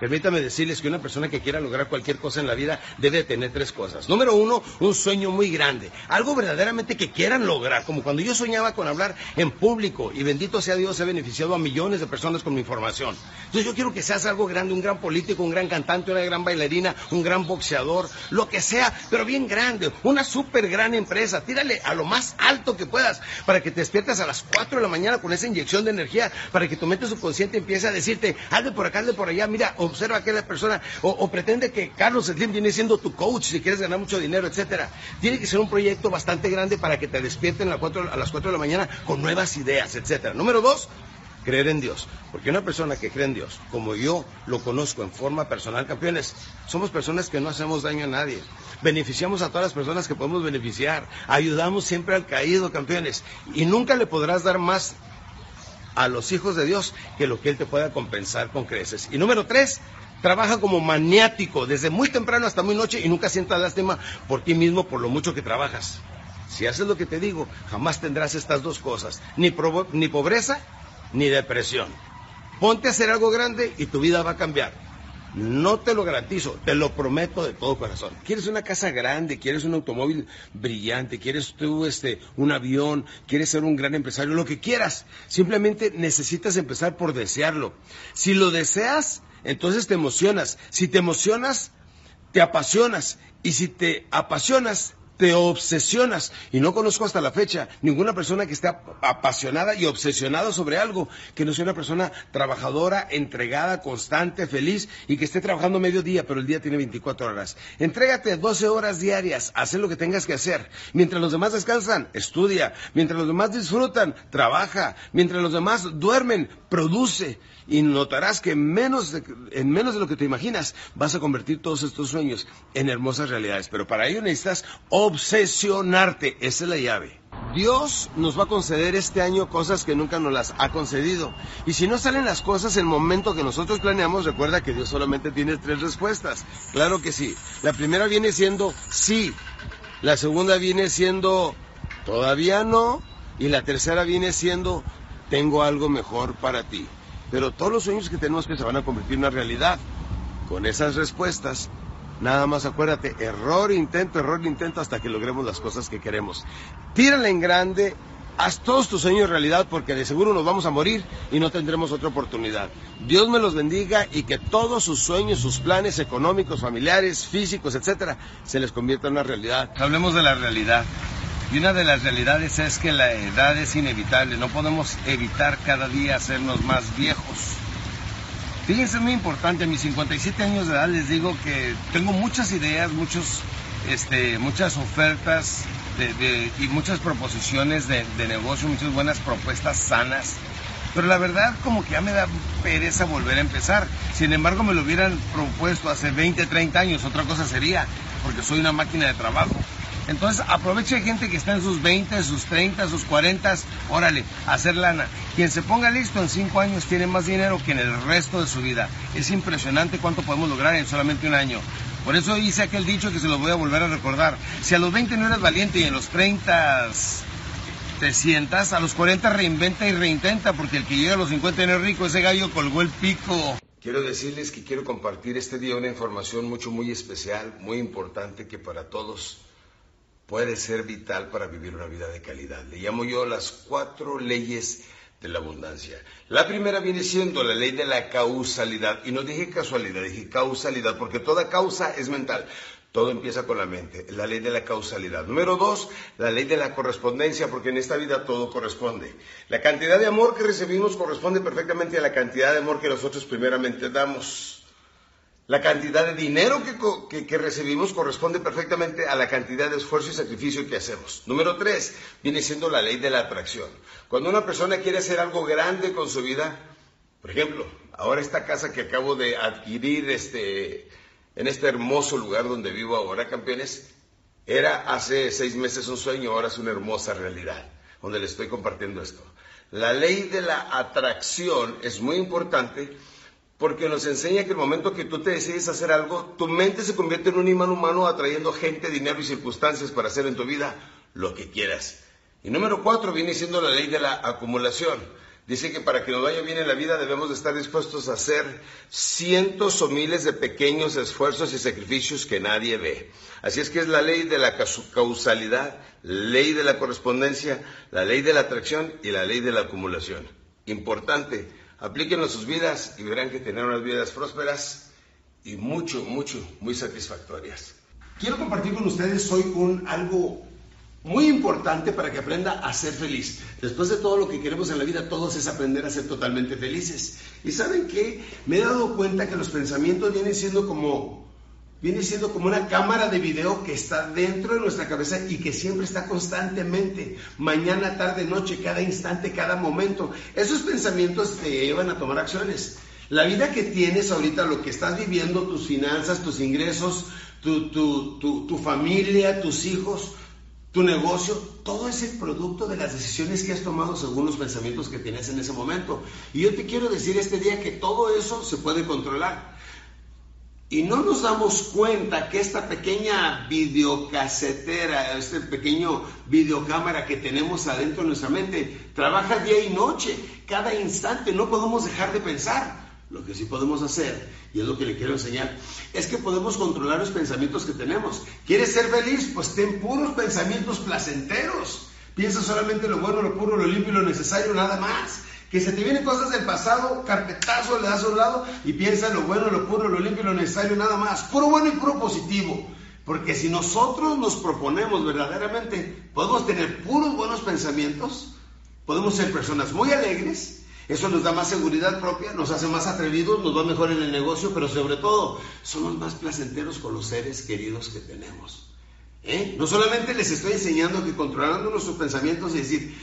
Permítame decirles que una persona que quiera lograr cualquier cosa en la vida debe tener tres cosas. Número uno, un sueño muy grande. Algo verdaderamente que quieran lograr. Como cuando yo soñaba con hablar en público y bendito sea Dios, he beneficiado a millones de personas con mi información. Entonces yo quiero que seas algo grande, un gran político, un gran cantante, una gran bailarina, un gran boxeador, lo que sea, pero bien grande. Una súper gran empresa. Tírale a lo más alto que puedas para que te despiertes a las 4 de la mañana con esa inyección de energía, para que tu mente subconsciente empiece a decirte, hazle por acá, hazle por allá, mira, observa a aquella persona, o, pretende que Carlos Slim viene siendo tu coach si quieres ganar mucho dinero, etcétera. Tiene que ser un proyecto bastante grande para que te despierten a las 4, a las 4 de la mañana con nuevas ideas, etcétera. Número dos, creer en Dios. Porque una persona que cree en Dios, como yo lo conozco en forma personal, campeones, somos personas que no hacemos daño a nadie. Beneficiamos a todas las personas que podemos beneficiar. Ayudamos siempre al caído, campeones. Y nunca le podrás dar más a los hijos de Dios que lo que Él te pueda compensar con creces. Y número tres, trabaja como maniático desde muy temprano hasta muy noche y nunca sientas lástima por ti mismo por lo mucho que trabajas. Si haces lo que te digo, jamás tendrás estas dos cosas, ni, ni pobreza ni depresión. Ponte a hacer algo grande y tu vida va a cambiar. No te lo garantizo, te lo prometo de todo corazón. ¿Quieres una casa grande? ¿Quieres un automóvil brillante? ¿Quieres tú este, un avión? ¿Quieres ser un gran empresario? Lo que quieras. Simplemente necesitas empezar por desearlo. Si lo deseas, entonces te emocionas. Si te emocionas, te apasionas. Y si te apasionas, te obsesionas. Y no conozco hasta la fecha ninguna persona que esté ap- apasionada y obsesionada sobre algo, que no sea una persona trabajadora, entregada, constante, feliz y que esté trabajando medio día, pero el día tiene 24 horas. Entrégate 12 horas diarias, haz lo que tengas que hacer. Mientras los demás descansan, estudia. Mientras los demás disfrutan, trabaja. Mientras los demás duermen, produce. Y notarás que menos de- en menos de lo que te imaginas vas a convertir todos estos sueños en hermosas realidades. Pero para ello necesitas obsesionarte. Esa es la llave. Dios nos va a conceder este año cosas que nunca nos las ha concedido. Y si no salen las cosas en el momento que nosotros planeamos, recuerda que Dios solamente tiene tres respuestas. Claro que sí. La primera viene siendo sí. La segunda viene siendo todavía no. Y la tercera viene siendo tengo algo mejor para ti. Pero todos los sueños que tenemos que se van a convertir en una realidad. Con esas respuestas, nada más acuérdate, error, intento, error, intento hasta que logremos las cosas que queremos. Tírala en grande, haz todos tus sueños realidad porque de seguro nos vamos a morir y no tendremos otra oportunidad. Dios me los bendiga y que todos sus sueños, sus planes económicos, familiares, físicos, etcétera, se les convierta en una realidad. Hablemos de la realidad. Y una de las realidades es que la edad es inevitable. No podemos evitar cada día hacernos más viejos. Fíjense, es muy importante, a mis 57 años de edad les digo que tengo muchas ideas, muchos, este, muchas ofertas de- y muchas proposiciones de negocio, muchas buenas propuestas sanas. Pero la verdad como que ya me da pereza volver a empezar. Sin embargo, me lo hubieran propuesto hace 20, 30 años, otra cosa sería, porque soy una máquina de trabajo. Entonces aproveche gente que está en sus 20, sus 30, sus 40, órale, hacer lana. Quien se ponga listo en 5 años tiene más dinero que en el resto de su vida. Es impresionante cuánto podemos lograr en solamente un año. Por eso hice aquel dicho que se lo voy a volver a recordar. Si a los 20 no eres valiente y en los 30 te sientas, a los 40 reinventa y reintenta, porque el que llega a los 50 no es rico, ese gallo colgó el pico. Quiero decirles que quiero compartir este día una información mucho, muy especial, muy importante, que para todos puede ser vital para vivir una vida de calidad. Le llamo yo las cuatro leyes de la abundancia. La primera viene siendo la ley de la causalidad. Y no dije casualidad, dije causalidad, porque toda causa es mental. Todo empieza con la mente, la ley de la causalidad. Número dos, la ley de la correspondencia, porque en esta vida todo corresponde. La cantidad de amor que recibimos corresponde perfectamente a la cantidad de amor que nosotros primeramente damos. La cantidad de dinero que, recibimos corresponde perfectamente a la cantidad de esfuerzo y sacrificio que hacemos. Número tres, viene siendo la ley de la atracción. Cuando una persona quiere hacer algo grande con su vida, por ejemplo, ahora esta casa que acabo de adquirir este, en este hermoso lugar donde vivo ahora, campeones, era hace seis meses un sueño, ahora es una hermosa realidad, donde le estoy compartiendo esto. La ley de la atracción es muy importante porque nos enseña que el momento que tú te decides hacer algo, tu mente se convierte en un imán humano atrayendo gente, dinero y circunstancias para hacer en tu vida lo que quieras. Y número cuatro viene siendo la ley de la acumulación. Dice que para que nos vaya bien en la vida debemos de estar dispuestos a hacer cientos o miles de pequeños esfuerzos y sacrificios que nadie ve. Así es que es la ley de la causalidad, ley de la correspondencia, la ley de la atracción y la ley de la acumulación. Importante, Aplíquenlo a sus vidas y verán que tendrán unas vidas prósperas y mucho, mucho, muy satisfactorias. Quiero compartir con ustedes hoy un algo muy importante para que aprenda a ser feliz. Después de todo lo que queremos en la vida, todos es aprender a ser totalmente felices. Y saben qué? Me he dado cuenta que los pensamientos vienen siendo como viene siendo como una cámara de video que está dentro de nuestra cabeza y que siempre está constantemente, mañana, tarde, noche, cada instante, cada momento. Esos pensamientos te llevan a tomar acciones. La vida que tienes ahorita, lo que estás viviendo, tus finanzas, tus ingresos, tu, tu familia, tus hijos, tu negocio, todo es el producto de las decisiones que has tomado según los pensamientos que tienes en ese momento. Y yo te quiero decir este día que todo eso se puede controlar. Y no nos damos cuenta que esta pequeña videocasetera, este pequeño videocámara que tenemos adentro de nuestra mente, trabaja día y noche, cada instante. No podemos dejar de pensar. Lo que sí podemos hacer, y es lo que le quiero enseñar, es que podemos controlar los pensamientos que tenemos. ¿Quieres ser feliz? Pues ten puros pensamientos placenteros. Piensa solamente lo bueno, lo puro, lo limpio y lo necesario, nada más que se te vienen cosas del pasado, carpetazo, le das a un lado y piensa lo bueno, lo puro, lo limpio, lo necesario, nada más. Puro bueno y puro positivo. Porque si nosotros nos proponemos verdaderamente, podemos tener puros buenos pensamientos, podemos ser personas muy alegres, eso nos da más seguridad propia, nos hace más atrevidos, nos va mejor en el negocio, pero sobre todo somos más placenteros con los seres queridos que tenemos. ¿Eh? No solamente les estoy enseñando que controlando nuestros pensamientos y decir,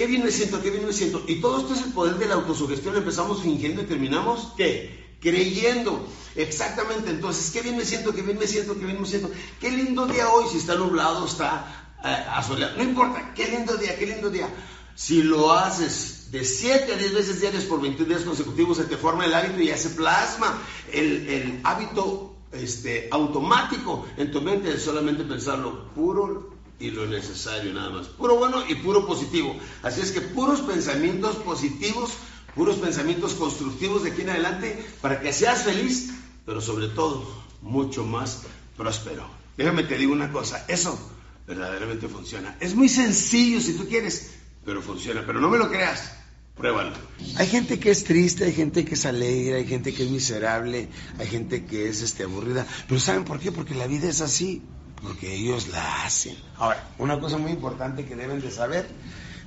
Qué bien me siento, qué bien me siento. Y todo esto es el poder de la autosugestión. Empezamos fingiendo y terminamos, ¿qué? Creyendo. Exactamente. Entonces, qué bien me siento, qué bien me siento, qué bien me siento. Qué lindo día hoy, si está nublado, está eh, asoleado. No importa, qué lindo día, qué lindo día. Si lo haces de 7 a 10 veces diarias por 21 días consecutivos, se te forma el hábito y ya se plasma el, hábito este, automático en tu mente de solamente pensarlo puro, y lo necesario nada más. Puro bueno y puro positivo. Así es que puros pensamientos positivos, puros pensamientos constructivos de aquí en adelante para que seas feliz, pero sobre todo mucho más próspero. Déjame te digo una cosa, eso verdaderamente funciona. Es muy sencillo si tú quieres, pero funciona. Pero no me lo creas, pruébalo. Hay gente que es triste, hay gente que es alegre, hay gente que es miserable, hay gente que es este, aburrida. Pero ¿saben por qué? Porque la vida es así porque ellos la hacen. Ahora, una cosa muy importante que deben de saber,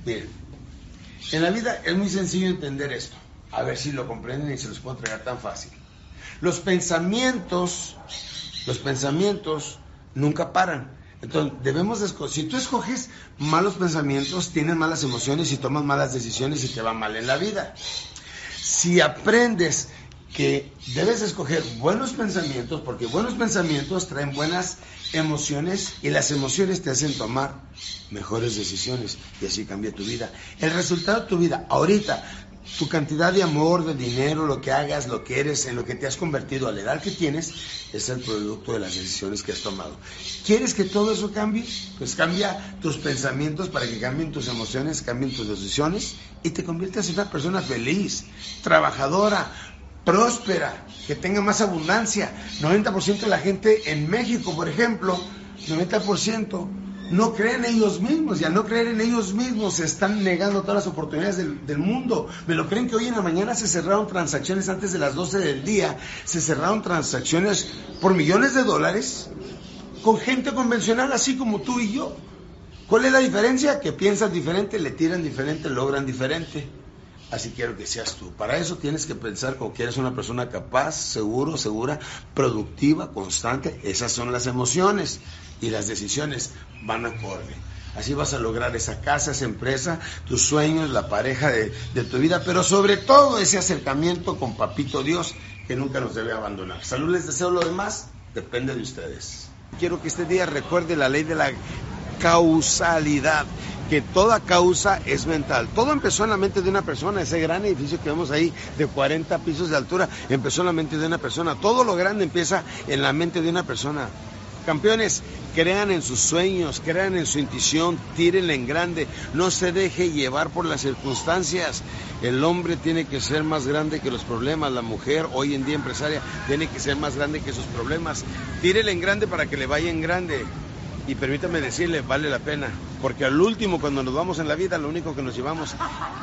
miren, en la vida es muy sencillo entender esto, a ver si lo comprenden y se los puedo entregar tan fácil. Los pensamientos, los pensamientos nunca paran. Entonces, debemos de si tú escoges malos pensamientos, tienes malas emociones y tomas malas decisiones y te va mal en la vida. Si aprendes que debes escoger buenos pensamientos, porque buenos pensamientos traen buenas emociones y las emociones te hacen tomar mejores decisiones y así cambia tu vida. El resultado de tu vida ahorita tu cantidad de amor, de dinero, lo que hagas, lo que eres, en lo que te has convertido a la edad que tienes, es el producto de las decisiones que has tomado. ¿Quieres que todo eso cambie? Pues cambia tus pensamientos para que cambien tus emociones, cambien tus decisiones y te conviertas en una persona feliz, trabajadora, próspera, que tenga más abundancia. 90% de la gente en México, por ejemplo, 90% no creen en ellos mismos y al no creer en ellos mismos se están negando todas las oportunidades del, mundo. Me lo creen que hoy en la mañana se cerraron transacciones antes de las 12 del día, se cerraron transacciones por millones de dólares con gente convencional así como tú y yo. ¿Cuál es la diferencia? Que piensan diferente, le tiran diferente, logran diferente. Así quiero que seas tú. Para eso tienes que pensar como que eres una persona capaz, seguro, segura, productiva, constante. Esas son las emociones y las decisiones van acorde. Así vas a lograr esa casa, esa empresa, tus sueños, la pareja de, tu vida, pero sobre todo ese acercamiento con Papito Dios que nunca nos debe abandonar. Salud, les deseo lo demás, depende de ustedes. Quiero que este día recuerde la ley de la causalidad, que toda causa es mental. Todo empezó en la mente de una persona, ese gran edificio que vemos ahí de 40 pisos de altura, empezó en la mente de una persona. Todo lo grande empieza en la mente de una persona. Campeones, crean en sus sueños, crean en su intuición, tírenle en grande, no se deje llevar por las circunstancias. El hombre tiene que ser más grande que los problemas, la mujer hoy en día empresaria tiene que ser más grande que sus problemas. Tírele en grande para que le vaya en grande y permítame decirle, vale la pena, porque al último cuando nos vamos en la vida lo único que nos llevamos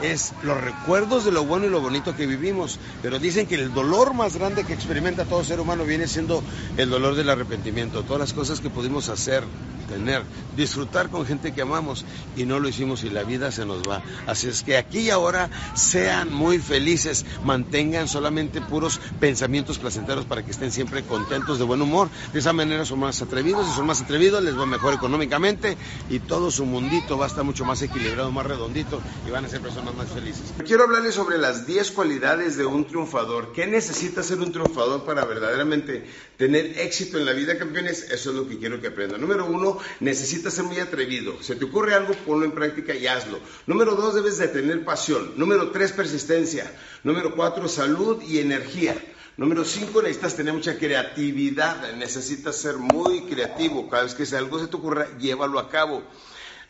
es los recuerdos de lo bueno y lo bonito que vivimos, pero dicen que el dolor más grande que experimenta todo ser humano viene siendo el dolor del arrepentimiento, todas las cosas que pudimos hacer tener, disfrutar con gente que amamos y no lo hicimos y la vida se nos va. Así es que aquí y ahora sean muy felices, mantengan solamente puros pensamientos placenteros para que estén siempre contentos, de buen humor. De esa manera son más atrevidos, y son más atrevidos les va mejor económicamente y todo su mundito va a estar mucho más equilibrado, más redondito y van a ser personas más felices. Quiero hablarles sobre las 10 cualidades de un triunfador. ¿Qué necesita ser un triunfador para verdaderamente tener éxito en la vida, campeones? Eso es lo que quiero que aprendan. Número uno, necesitas ser muy atrevido. Se te ocurre algo, ponlo en práctica y hazlo. Número dos, debes de tener pasión. Número tres, persistencia. Número cuatro, salud y energía. Número cinco, necesitas tener mucha creatividad. Necesitas ser muy creativo. Cada vez que algo se te ocurra, llévalo a cabo.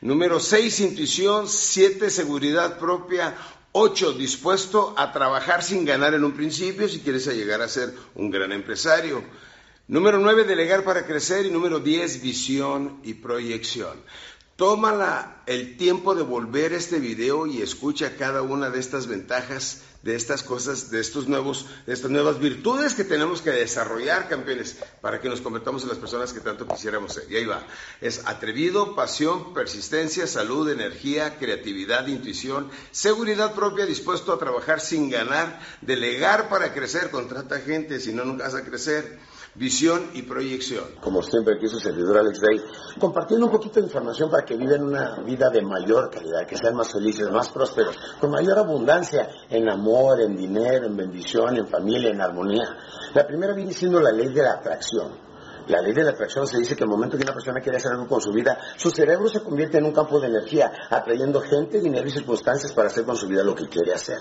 Número seis, intuición. Siete, seguridad propia. Ocho, dispuesto a trabajar sin ganar en un principio si quieres llegar a ser un gran empresario. Número 9, delegar para crecer. Y número 10, visión y proyección. Tómala el tiempo de volver este video y escucha cada una de estas ventajas, de estas cosas, de estos nuevos, de estas nuevas virtudes que tenemos que desarrollar, campeones, para que nos convertamos en las personas que tanto quisiéramos ser. Y ahí va. Es atrevido, pasión, persistencia, salud, energía, creatividad, intuición, seguridad propia, dispuesto a trabajar sin ganar, delegar para crecer, contrata gente, si no, nunca vas a crecer visión y proyección. Como siempre, aquí su servidor Alex Day, compartiendo un poquito de información para que vivan una vida de mayor calidad, que sean más felices, más prósperos, con mayor abundancia en amor, en dinero, en bendición, en familia, en armonía. La primera viene siendo la ley de la atracción. La ley de la atracción se dice que el momento que una persona quiere hacer algo con su vida, su cerebro se convierte en un campo de energía, atrayendo gente, dinero y circunstancias para hacer con su vida lo que quiere hacer.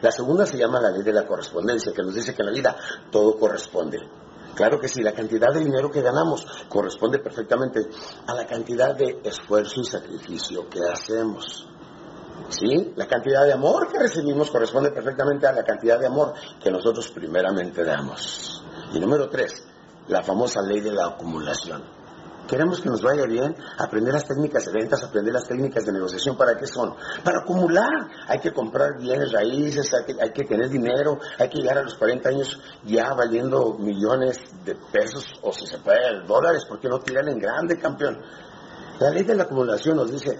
La segunda se llama la ley de la correspondencia, que nos dice que en la vida todo corresponde. Claro que sí, la cantidad de dinero que ganamos corresponde perfectamente a la cantidad de esfuerzo y sacrificio que hacemos. ¿Sí? La cantidad de amor que recibimos corresponde perfectamente a la cantidad de amor que nosotros primeramente damos. Y número tres, la famosa ley de la acumulación. Queremos que nos vaya bien, aprender las técnicas de ventas, aprender las técnicas de negociación. ¿Para qué son? Para acumular. Hay que comprar bienes raíces, hay que, tener dinero, hay que llegar a los 40 años ya valiendo millones de pesos o si se puede dólares, porque no tiran en grande, campeón. La ley de la acumulación nos dice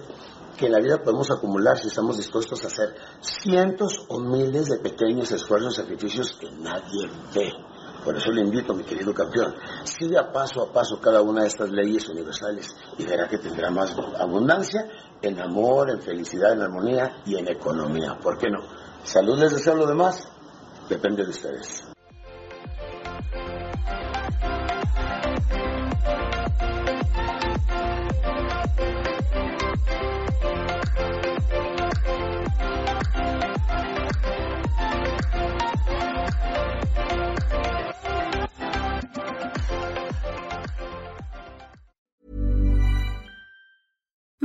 que en la vida podemos acumular si estamos dispuestos a hacer cientos o miles de pequeños esfuerzos sacrificios que nadie ve. Por eso le invito, mi querido campeón, siga paso a paso cada una de estas leyes universales y verá que tendrá más abundancia en amor, en felicidad, en armonía y en economía. ¿Por qué no? Salud les deseo lo demás, depende de ustedes.